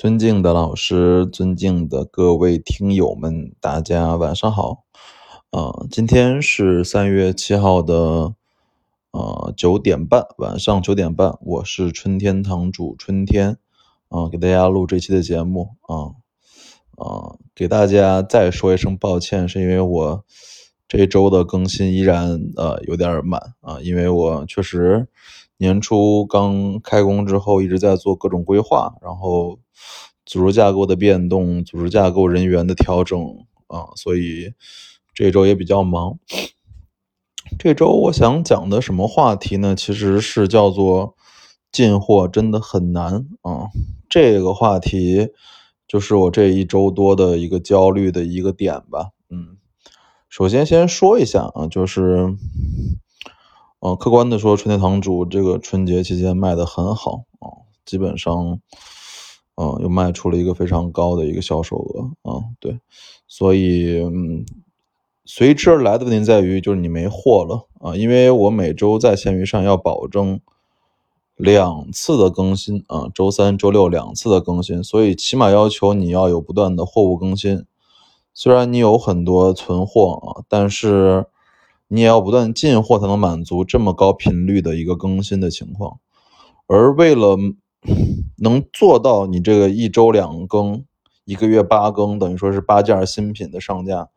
尊敬的老师，尊敬的各位听友们，大家晚上好。呃，今天是三月七号的呃九点半，晚上九点半，我是春天堂主春天，啊，给大家录这期的节目啊，啊，给大家再说一声抱歉，是因为我这周的更新依然呃有点慢啊，因为我确实年初刚开工之后一直在做各种规划，然后。组织架构的变动，组织架构人员的调整啊，所以这周也比较忙。这周我想讲的什么话题呢？其实是叫做进货真的很难啊。这个话题就是我这一周多的一个焦虑的一个点吧。嗯，首先先说一下啊，就是，呃，客观的说，春天堂主这个春节期间卖的很好啊，基本上。嗯，又卖出了一个非常高的一个销售额啊，对，所以嗯，随之而来的问题在于就是你没货了啊，因为我每周在闲鱼上要保证两次的更新啊，周三、周六两次的更新，所以起码要求你要有不断的货物更新。虽然你有很多存货啊，但是你也要不断进货才能满足这么高频率的一个更新的情况，而为了。能做到你这个一周两更，一个月八更，等于说是八件新品的上架。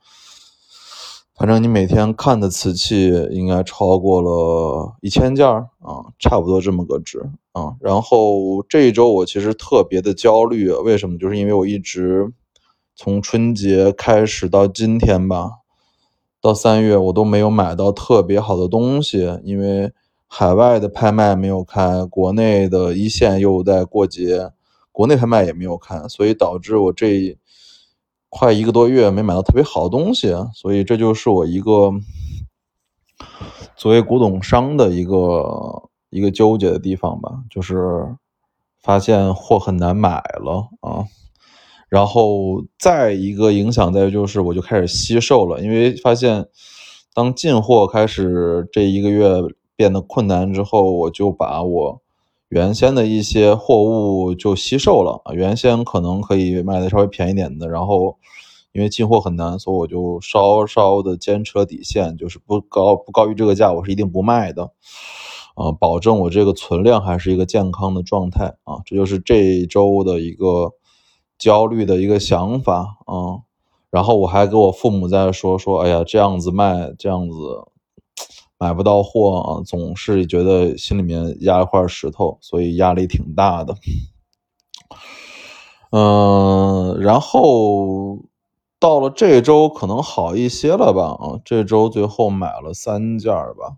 反正你每天看的瓷器应该超过了一千件啊，差不多这么个值啊。然后这一周我其实特别的焦虑，为什么？就是因为我一直从春节开始到今天吧，到三月我都没有买到特别好的东西，因为。海外的拍卖没有开，国内的一线又在过节，国内拍卖也没有开，所以导致我这快一个多月没买到特别好的东西，所以这就是我一个作为古董商的一个一个纠结的地方吧，就是发现货很难买了啊，然后再一个影响在就是我就开始惜售了，因为发现当进货开始这一个月。变得困难之后，我就把我原先的一些货物就吸售了。原先可能可以卖的稍微便宜点的，然后因为进货很难，所以我就稍稍的坚持了底线，就是不高不高于这个价，我是一定不卖的啊，保证我这个存量还是一个健康的状态啊。这就是这一周的一个焦虑的一个想法啊。然后我还给我父母在说说，哎呀，这样子卖，这样子。买不到货啊，总是觉得心里面压一块石头，所以压力挺大的。嗯，然后到了这周可能好一些了吧？啊，这周最后买了三件吧，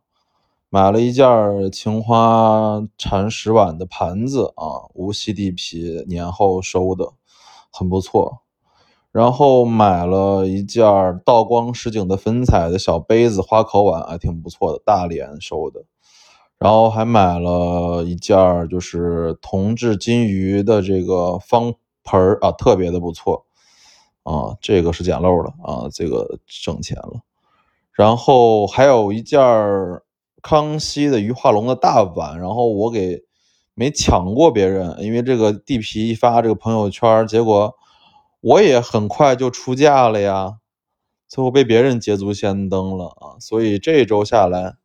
买了一件青花禅石碗的盘子啊，无锡地皮年后收的，很不错。然后买了一件道光实景的粉彩的小杯子花口碗，还挺不错的，大连收的。然后还买了一件就是铜制金鱼的这个方盆儿啊，特别的不错啊，这个是捡漏了啊，这个省钱了。然后还有一件康熙的鱼化龙的大碗，然后我给没抢过别人，因为这个地皮一发这个朋友圈，结果。我也很快就出价了呀，最后被别人捷足先登了啊！所以这一周下来，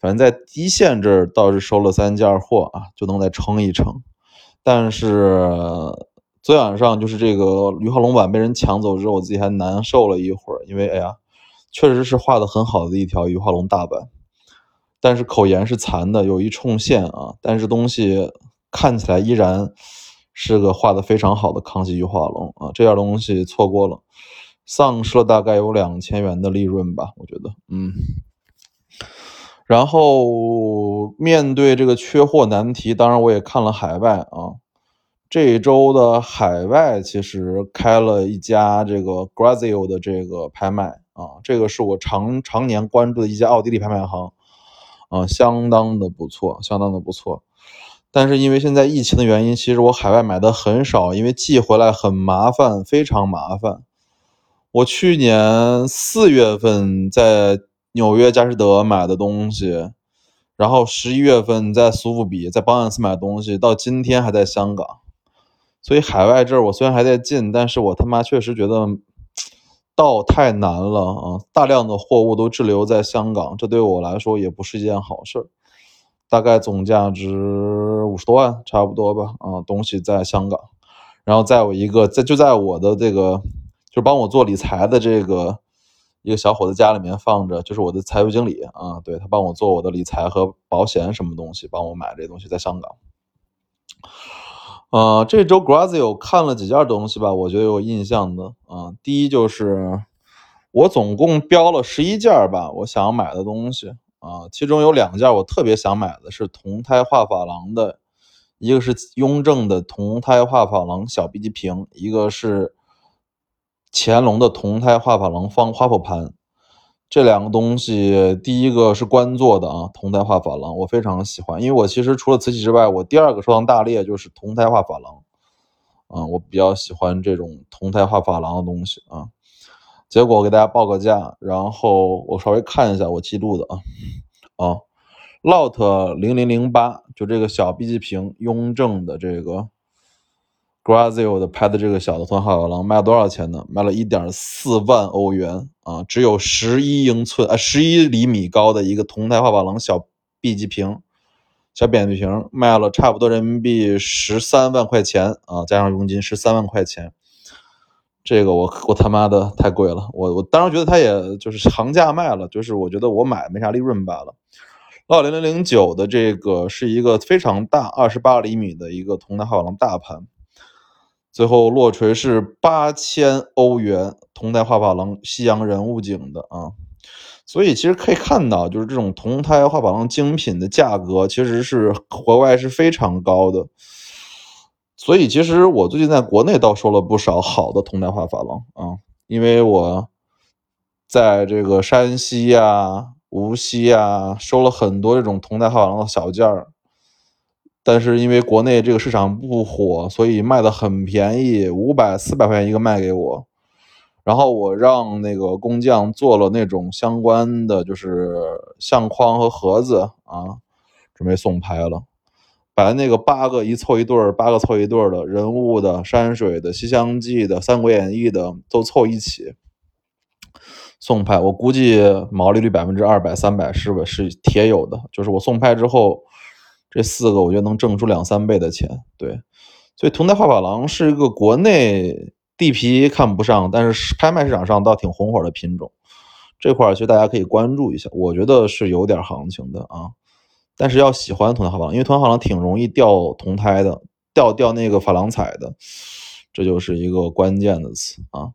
反正在一线这儿倒是收了三件货啊，就能再撑一撑。但是昨晚上就是这个鱼化龙碗被人抢走之后，我自己还难受了一会儿，因为哎呀，确实是画的很好的一条鱼化龙大板，但是口沿是残的，有一冲线啊，但是东西看起来依然。是个画的非常好的康熙玉化龙啊，这件东西错过了，丧失了大概有两千元的利润吧，我觉得，嗯。然后面对这个缺货难题，当然我也看了海外啊，这一周的海外其实开了一家这个 Grazio 的这个拍卖啊，这个是我常常年关注的一家奥地利拍卖行啊，相当的不错，相当的不错。但是因为现在疫情的原因，其实我海外买的很少，因为寄回来很麻烦，非常麻烦。我去年四月份在纽约佳士得买的东西，然后十一月份在苏富比、在保险丝买东西，到今天还在香港，所以海外这儿我虽然还在进，但是我他妈确实觉得到太难了啊！大量的货物都滞留在香港，这对我来说也不是一件好事儿。大概总价值五十多万，差不多吧啊，东西在香港，然后在我一个在就在我的这个就是帮我做理财的这个一个小伙子家里面放着，就是我的财务经理啊，对他帮我做我的理财和保险什么东西，帮我买这东西在香港。呃，这周 Grazio 看了几件东西吧，我觉得有印象的啊。第一就是我总共标了十一件吧，我想买的东西啊，其中有两件我特别想买的是铜胎画珐琅的，一个是雍正的铜胎画珐琅小笔记瓶，一个是乾隆的铜胎画珐琅方花圃盘。这两个东西，第一个是官做的啊，铜胎画珐琅，我非常喜欢，因为我其实除了瓷器之外，我第二个收藏大列就是铜胎画珐琅，啊，我比较喜欢这种铜胎画珐琅的东西啊。结果我给大家报个价，然后我稍微看一下我记录的啊，啊，Lot 零零零八，就这个小 B 级瓶，雍正的这个。Grazio 的拍的这个小的铜画珐琅卖了多少钱呢？卖了一点四万欧元啊！只有十一英寸啊，十一厘米高的一个铜胎画珐琅小 B 级瓶，小扁平瓶，卖了差不多人民币十三万块钱啊，加上佣金十三万块钱。这个我我他妈的太贵了，我我当然觉得它也就是行价卖了，就是我觉得我买没啥利润罢了。到零零零九的这个是一个非常大，二十八厘米的一个铜胎画珐琅大盘。最后落锤是八千欧元，铜胎画珐琅西洋人物景的啊，所以其实可以看到，就是这种铜胎画珐琅精品的价格其实是国外是非常高的。所以其实我最近在国内倒收了不少好的铜胎画珐琅啊，因为我在这个山西呀、无锡呀收了很多这种铜胎画珐琅的小件儿。但是因为国内这个市场不火，所以卖的很便宜，五百四百块钱一个卖给我。然后我让那个工匠做了那种相关的，就是相框和盒子啊，准备送拍了。把那个八个一凑一对儿，八个凑一对儿的人物的、山水的、西厢记的、三国演义的都凑一起送拍。我估计毛利率百分之二百、三百是吧？是铁有的。就是我送拍之后。这四个我觉得能挣出两三倍的钱，对，所以铜胎画珐琅是一个国内地皮看不上，但是拍卖市场上倒挺红火的品种，这块儿其实大家可以关注一下，我觉得是有点行情的啊，但是要喜欢铜胎画珐琅，因为铜胎画珐琅挺容易掉铜胎的，掉掉那个珐琅彩的，这就是一个关键的词啊。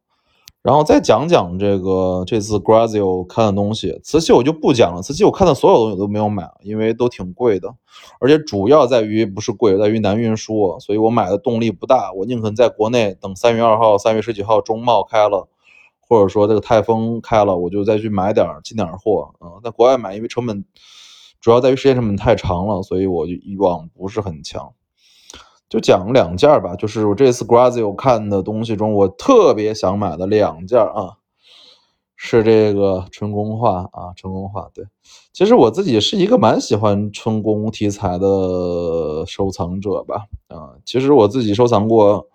然后再讲讲这个这次 Grazio 看的东西，瓷器我就不讲了。瓷器我看的所有东西都没有买，因为都挺贵的，而且主要在于不是贵，在于难运输，所以我买的动力不大。我宁可在国内等三月二号、三月十几号中贸开了，或者说这个泰丰开了，我就再去买点进点货啊。在国外买，因为成本主要在于时间成本太长了，所以我就欲望不是很强。就讲两件吧，就是我这次 Grazio 看的东西中，我特别想买的两件啊，是这个春宫画啊，春宫画。对，其实我自己是一个蛮喜欢春宫题材的收藏者吧，啊，其实我自己收藏过，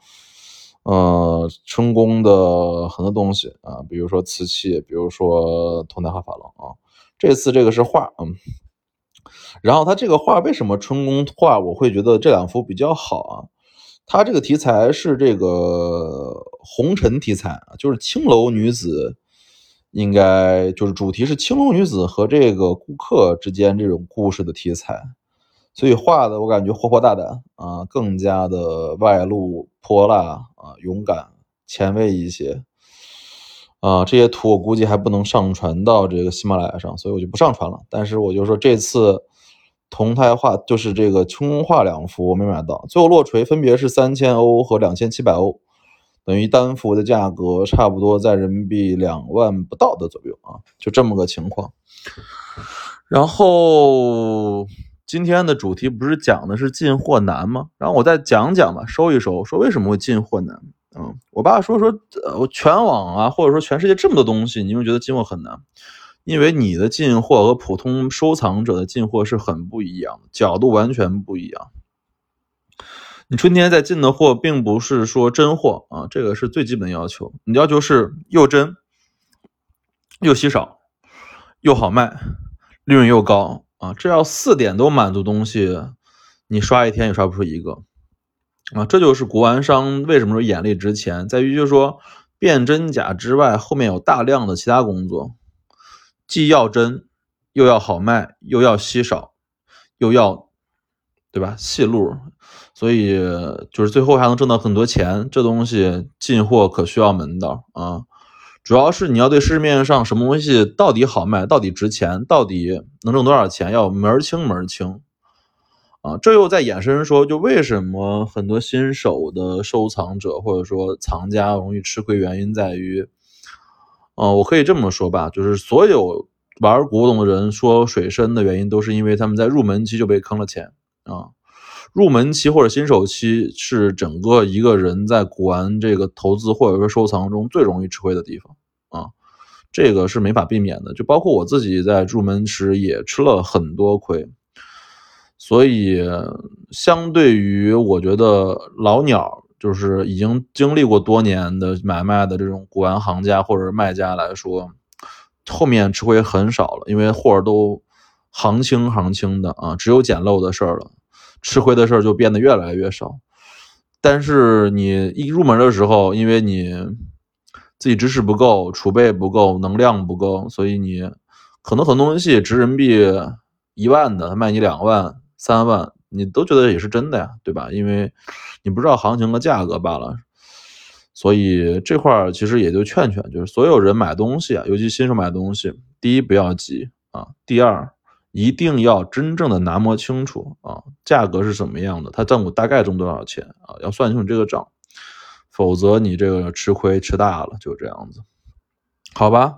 呃，春宫的很多东西啊，比如说瓷器，比如说铜胎画珐琅啊，这次这个是画，嗯。然后他这个画为什么春宫画我会觉得这两幅比较好啊？他这个题材是这个红尘题材啊，就是青楼女子，应该就是主题是青楼女子和这个顾客之间这种故事的题材，所以画的我感觉活泼大胆啊，更加的外露泼辣啊，勇敢前卫一些啊。这些图我估计还不能上传到这个喜马拉雅上，所以我就不上传了。但是我就说这次。铜胎画就是这个春宫画两幅我没买到，最后落锤分别是三千欧和两千七百欧，等于单幅的价格差不多在人民币两万不到的左右啊，就这么个情况。然后今天的主题不是讲的是进货难吗？然后我再讲讲吧，收一收，说为什么会进货难。嗯，我爸说说，呃，全网啊，或者说全世界这么多东西，你们觉得进货很难？因为你的进货和普通收藏者的进货是很不一样的，角度完全不一样。你春天在进的货，并不是说真货啊，这个是最基本要求。你要求是又真，又稀少，又好卖，利润又高啊，这要四点都满足东西，你刷一天也刷不出一个啊。这就是古玩商为什么说眼力值钱，在于就是说辨真假之外，后面有大量的其他工作，既要真，又要好卖，又要稀少，又要对吧？细路。所以就是最后还能挣到很多钱，这东西进货可需要门道啊！主要是你要对市面上什么东西到底好卖，到底值钱，到底能挣多少钱，要门儿清门儿清啊！这又在衍生说，就为什么很多新手的收藏者或者说藏家容易吃亏，原因在于，呃，我可以这么说吧，就是所有玩古董的人说水深的原因，都是因为他们在入门期就被坑了钱啊。入门期或者新手期是整个一个人在古玩这个投资或者说收藏中最容易吃亏的地方啊，这个是没法避免的。就包括我自己在入门时也吃了很多亏，所以相对于我觉得老鸟，就是已经经历过多年的买卖的这种古玩行家或者卖家来说，后面吃亏很少了，因为货都行清行清的啊，只有捡漏的事儿了。吃亏的事儿就变得越来越少，但是你一入门的时候，因为你自己知识不够、储备不够、能量不够，所以你可能很多东西值人民币一万的，他卖你两万、三万，你都觉得也是真的呀，对吧？因为你不知道行情和价格罢了。所以这块儿其实也就劝劝，就是所有人买东西啊，尤其新手买东西，第一不要急啊，第二。一定要真正的拿摸清楚啊，价格是什么样的，它挣我大概挣多少钱啊？要算清楚这个账，否则你这个吃亏吃大了，就这样子，好吧？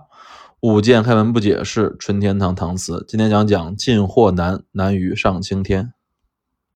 五件开门不解释，纯天堂搪瓷，今天讲讲进货难难于上青天。